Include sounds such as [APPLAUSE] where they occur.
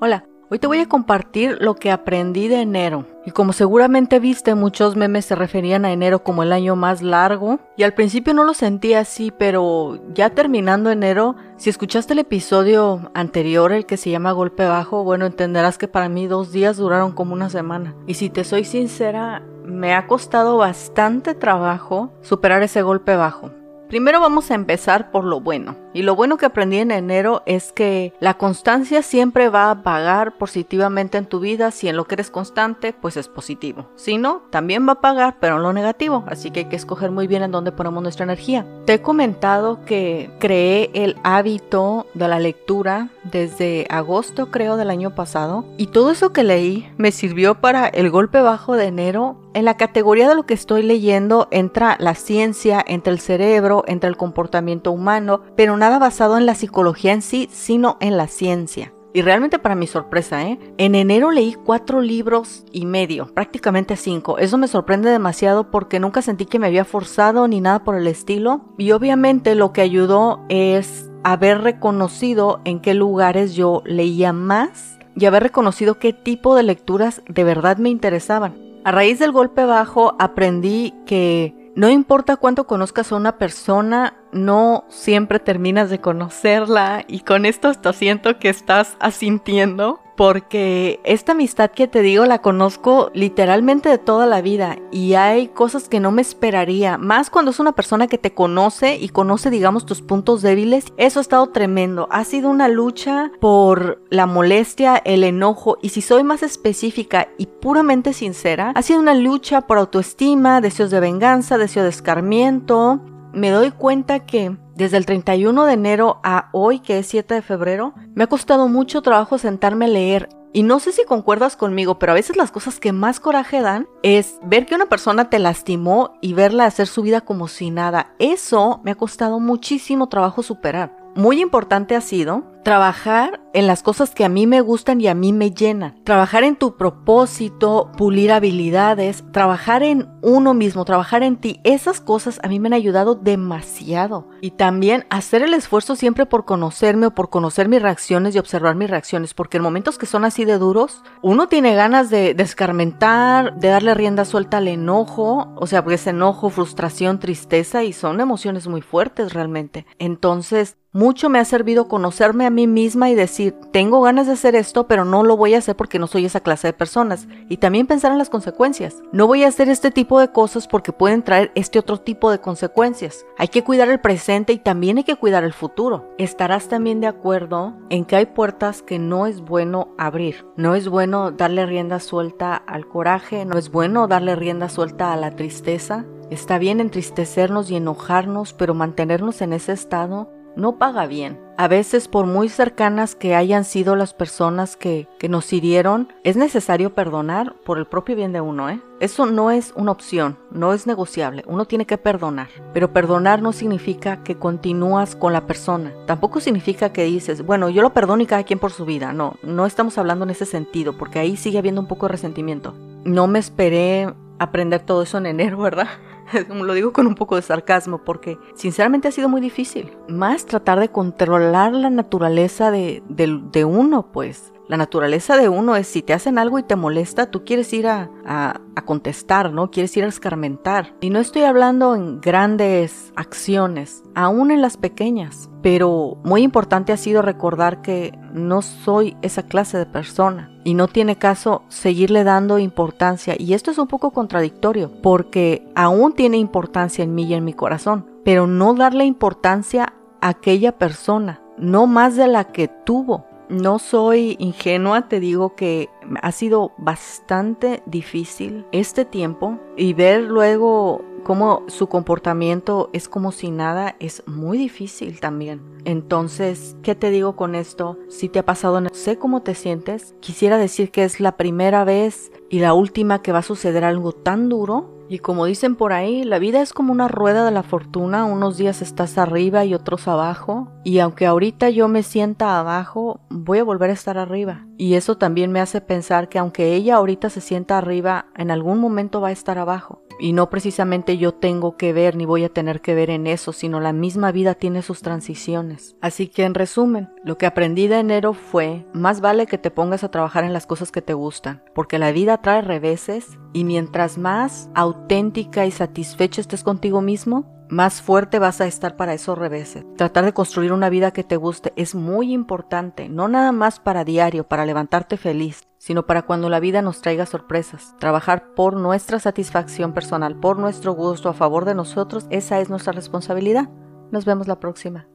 Hola, hoy te voy a compartir lo que aprendí de enero. Y como seguramente viste, muchos memes se referían a enero como el año más largo. Y al principio no lo sentía así, pero ya terminando enero, si escuchaste el episodio anterior, el que se llama Golpe Bajo, bueno, entenderás que para mí dos días duraron como una semana. Y si te soy sincera, me ha costado bastante trabajo superar ese golpe bajo. Primero vamos a empezar por lo bueno. Y lo bueno que aprendí en enero es que la constancia siempre va a pagar positivamente en tu vida. Si en lo que eres constante, pues es positivo. Si no, también va a pagar, pero en lo negativo. Así que hay que escoger muy bien en dónde ponemos nuestra energía. Te he comentado que creé el hábito de la lectura desde agosto, creo, del año pasado. Y todo eso que leí me sirvió para el golpe bajo de enero en la categoría de lo que estoy leyendo entra la ciencia, entra el cerebro, entra el comportamiento humano, pero nada basado en la psicología en sí, sino en la ciencia. Y realmente para mi sorpresa, ¿eh? En enero leí cuatro libros y medio, prácticamente cinco. Eso me sorprende demasiado porque nunca sentí que me había forzado ni nada por el estilo. Y obviamente lo que ayudó es haber reconocido en qué lugares yo leía más y haber reconocido qué tipo de lecturas de verdad me interesaban. A raíz del golpe bajo aprendí que no importa cuánto conozcas a una persona, no siempre terminas de conocerla y con esto hasta siento que estás asintiendo porque esta amistad que te digo la conozco literalmente de toda la vida y hay cosas que no me esperaría, más cuando es una persona que te conoce y conoce digamos tus puntos débiles, eso ha estado tremendo, ha sido una lucha por la molestia, el enojo y si soy más específica y puramente sincera, ha sido una lucha por autoestima, deseos de venganza, deseo de escarmiento, me doy cuenta que desde el 31 de enero a hoy, que es 7 de febrero, me ha costado mucho trabajo sentarme a leer. Y no sé si concuerdas conmigo, pero a veces las cosas que más coraje dan es ver que una persona te lastimó y verla hacer su vida como si nada. Eso me ha costado muchísimo trabajo superar muy importante ha sido trabajar en las cosas que a mí me gustan y a mí me llenan. Trabajar en tu propósito, pulir habilidades, trabajar en uno mismo, trabajar en ti. Esas cosas a mí me han ayudado demasiado. Y también hacer el esfuerzo siempre por conocerme o por conocer mis reacciones y observar mis reacciones. Porque en momentos que son así de duros, uno tiene ganas de descarmentar, de darle rienda suelta al enojo. O sea, porque es enojo, frustración, tristeza y son emociones muy fuertes realmente. Entonces, mucho me ha servido conocerme a mí misma y decir, tengo ganas de hacer esto, pero no lo voy a hacer porque no soy esa clase de personas. Y también pensar en las consecuencias. No voy a hacer este tipo de cosas porque pueden traer este otro tipo de consecuencias. Hay que cuidar el presente y también hay que cuidar el futuro. Estarás también de acuerdo en que hay puertas que no es bueno abrir. No es bueno darle rienda suelta al coraje, no es bueno darle rienda suelta a la tristeza. Está bien entristecernos y enojarnos, pero mantenernos en ese estado no paga bien. A veces, por muy cercanas que hayan sido las personas que, que, nos hirieron, es necesario perdonar por el propio bien de uno, ¿eh? Eso no es una opción, no es negociable, uno tiene que perdonar. Pero perdonar no significa que continúas con la persona. Tampoco significa que dices, bueno, yo lo perdono y cada quien por su vida. No, no estamos hablando en ese sentido, porque ahí sigue habiendo un poco de resentimiento. No me esperé aprender todo eso en enero, ¿verdad? [LAUGHS] Lo digo con un poco de sarcasmo porque sinceramente ha sido muy difícil. Más tratar de controlar la naturaleza de, de, uno, pues. La naturaleza de uno es si te hacen algo y te molesta, tú quieres ir a, a, contestar, ¿no? Quieres ir a escarmentar. Y no estoy hablando en grandes acciones, aún en las pequeñas. Pero muy importante ha sido recordar que no soy esa clase de persona y no tiene caso seguirle dando importancia. Y esto es un poco contradictorio porque aún tiene importancia en mí y en mi corazón, pero no darle importancia a aquella persona, no más de la que tuvo. No soy ingenua, te digo que ha sido bastante difícil este tiempo y ver luego cómo su comportamiento es como si nada es muy difícil también. Entonces, ¿qué te digo con esto? Si te ha pasado, no sé cómo te sientes. Quisiera decir que es la primera vez y la última que va a suceder algo tan duro y como dicen por ahí, la vida es como una rueda de la fortuna, unos días estás arriba y otros abajo, y aunque ahorita yo me sienta abajo, voy a volver a estar arriba. Y eso también me hace pensar que aunque ella ahorita se sienta arriba, en algún momento va a estar abajo. Y no precisamente yo tengo que ver ni voy a tener que ver en eso, sino la misma vida tiene sus transiciones. Así que en resumen, lo que aprendí de enero fue, más vale que te pongas a trabajar en las cosas que te gustan, porque la vida trae reveses y mientras más auténtica y satisfecha estés contigo mismo, más fuerte vas a estar para esos reveses. Tratar de construir una vida que te guste es muy importante, no nada más para diario, para levantarte feliz, sino para cuando la vida nos traiga sorpresas. Trabajar por nuestra satisfacción personal, por nuestro gusto, a favor de nosotros, esa es nuestra responsabilidad. Nos vemos la próxima.